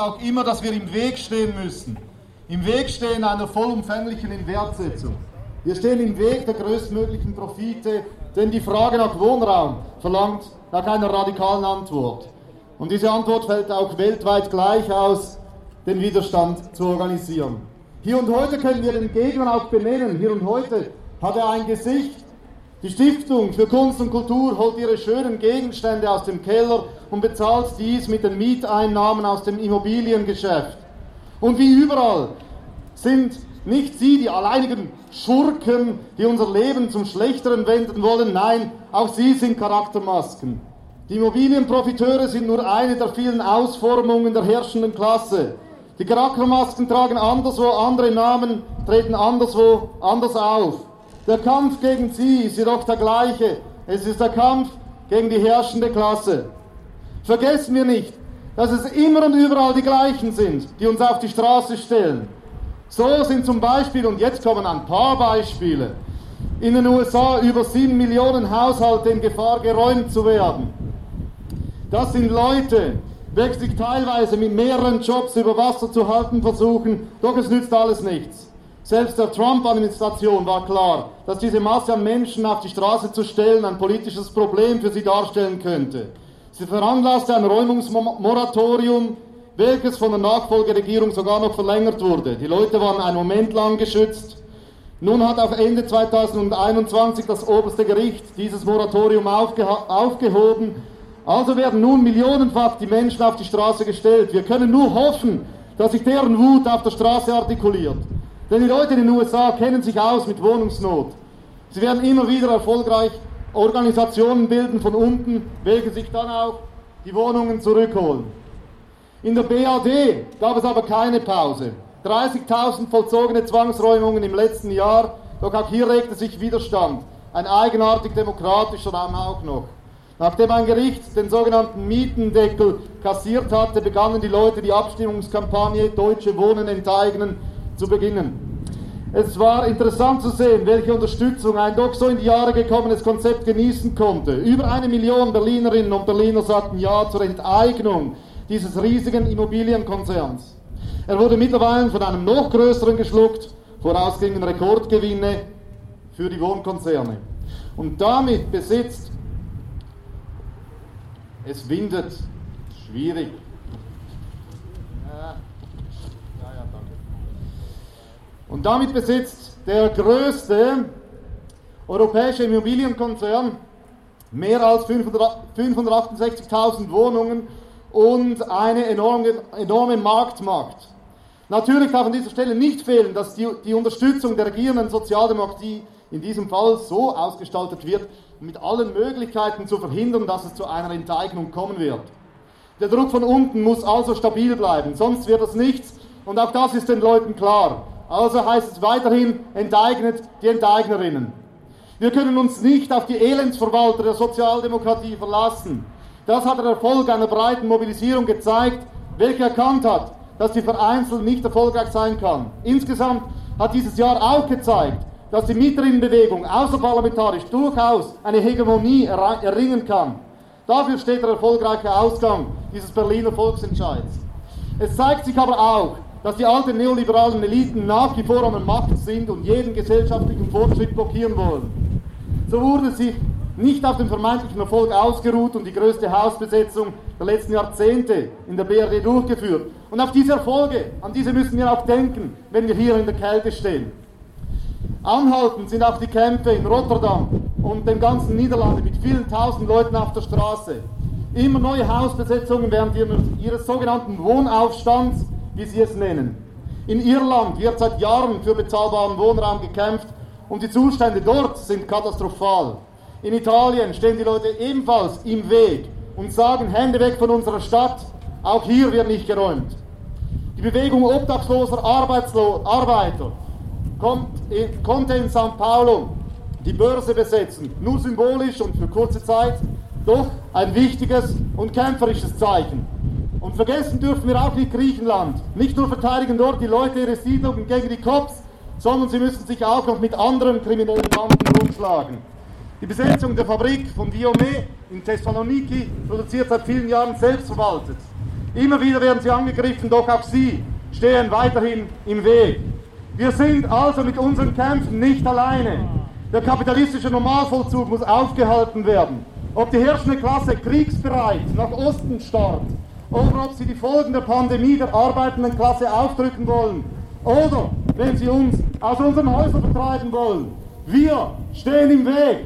auch immer, dass wir im Weg stehen müssen. Im Weg stehen einer vollumfänglichen Inwertsetzung. Wir stehen im Weg der größtmöglichen Profite, denn die Frage nach Wohnraum verlangt nach einer radikalen Antwort. Und diese Antwort fällt auch weltweit gleich aus, den Widerstand zu organisieren. Hier und heute können wir den Gegner auch benennen. Hier und heute hat er ein Gesicht. Die Stiftung für Kunst und Kultur holt ihre schönen Gegenstände aus dem Keller und bezahlt dies mit den Mieteinnahmen aus dem Immobiliengeschäft. Und wie überall sind nicht sie die alleinigen Schurken, die unser Leben zum Schlechteren wenden wollen. Nein, auch sie sind Charaktermasken. Die Immobilienprofiteure sind nur eine der vielen Ausformungen der herrschenden Klasse. Die Charaktermasken tragen anderswo andere Namen, treten anderswo anders auf. Der Kampf gegen sie ist jedoch der gleiche. Es ist der Kampf gegen die herrschende Klasse. Vergessen wir nicht, dass es immer und überall die gleichen sind, die uns auf die Straße stellen. So sind zum Beispiel, und jetzt kommen ein paar Beispiele, in den USA über 7 Millionen Haushalte in Gefahr geräumt zu werden. Das sind Leute, welche sich teilweise mit mehreren Jobs über Wasser zu halten versuchen, doch es nützt alles nichts. Selbst der Trump-Administration war klar, dass diese Masse an Menschen auf die Straße zu stellen ein politisches Problem für sie darstellen könnte. Sie veranlasste ein Räumungsmoratorium, welches von der Nachfolgeregierung sogar noch verlängert wurde. Die Leute waren einen Moment lang geschützt. Nun hat auf Ende 2021 das oberste Gericht dieses Moratorium aufgehoben also werden nun millionenfach die Menschen auf die Straße gestellt. Wir können nur hoffen, dass sich deren Wut auf der Straße artikuliert. Denn die Leute in den USA kennen sich aus mit Wohnungsnot. Sie werden immer wieder erfolgreich Organisationen bilden von unten, welche sich dann auch die Wohnungen zurückholen. In der BAD gab es aber keine Pause. 30.000 vollzogene Zwangsräumungen im letzten Jahr, doch auch hier regte sich Widerstand. Ein eigenartig demokratischer Raum auch noch. Nachdem ein Gericht den sogenannten Mietendeckel kassiert hatte, begannen die Leute die Abstimmungskampagne Deutsche Wohnen enteignen zu beginnen. Es war interessant zu sehen, welche Unterstützung ein doch so in die Jahre gekommenes Konzept genießen konnte. Über eine Million Berlinerinnen und Berliner sagten Ja zur Enteignung dieses riesigen Immobilienkonzerns. Er wurde mittlerweile von einem noch größeren geschluckt, voraus gingen Rekordgewinne für die Wohnkonzerne. Und damit besitzt es windet. Schwierig. Ja, ja, danke. Und damit besitzt der größte europäische Immobilienkonzern mehr als 568.000 Wohnungen und eine enorme, enorme Marktmacht. Natürlich darf an dieser Stelle nicht fehlen, dass die, die Unterstützung der regierenden Sozialdemokratie in diesem Fall so ausgestaltet wird, mit allen Möglichkeiten zu verhindern, dass es zu einer Enteignung kommen wird. Der Druck von unten muss also stabil bleiben, sonst wird es nichts und auch das ist den Leuten klar. Also heißt es weiterhin, enteignet die Enteignerinnen. Wir können uns nicht auf die Elendsverwalter der Sozialdemokratie verlassen. Das hat der Erfolg einer breiten Mobilisierung gezeigt, welche erkannt hat, dass die vereinzelt nicht erfolgreich sein kann. Insgesamt hat dieses Jahr auch gezeigt, dass die Mieterinnenbewegung außerparlamentarisch durchaus eine Hegemonie erringen kann. Dafür steht der erfolgreiche Ausgang dieses Berliner Volksentscheids. Es zeigt sich aber auch, dass die alten neoliberalen Eliten nach wie vor an der Macht sind und jeden gesellschaftlichen Fortschritt blockieren wollen. So wurde sich nicht auf den vermeintlichen Erfolg ausgeruht und die größte Hausbesetzung der letzten Jahrzehnte in der BRD durchgeführt. Und auf diese Erfolge, an diese müssen wir auch denken, wenn wir hier in der Kälte stehen. Anhaltend sind auch die Kämpfe in Rotterdam und den ganzen Niederlanden mit vielen tausend Leuten auf der Straße. Immer neue Hausbesetzungen während ihres sogenannten Wohnaufstands, wie sie es nennen. In Irland wird seit Jahren für bezahlbaren Wohnraum gekämpft und die Zustände dort sind katastrophal. In Italien stehen die Leute ebenfalls im Weg und sagen Hände weg von unserer Stadt, auch hier wird nicht geräumt. Die Bewegung obdachloser Arbeitslo Arbeiter in, konnte in St. Paulo die Börse besetzen. Nur symbolisch und für kurze Zeit, doch ein wichtiges und kämpferisches Zeichen. Und vergessen dürfen wir auch nicht Griechenland. Nicht nur verteidigen dort die Leute ihre Siedlungen gegen die Cops, sondern sie müssen sich auch noch mit anderen kriminellen Banden rumschlagen. Die Besetzung der Fabrik von Diome in Thessaloniki produziert seit vielen Jahren selbstverwaltet. Immer wieder werden sie angegriffen, doch auch sie stehen weiterhin im Weg. Wir sind also mit unseren Kämpfen nicht alleine. Der kapitalistische Normalvollzug muss aufgehalten werden. Ob die herrschende Klasse kriegsbereit nach Osten starrt oder ob sie die Folgen der Pandemie der arbeitenden Klasse aufdrücken wollen oder wenn sie uns aus unseren Häusern vertreiben wollen. Wir stehen im Weg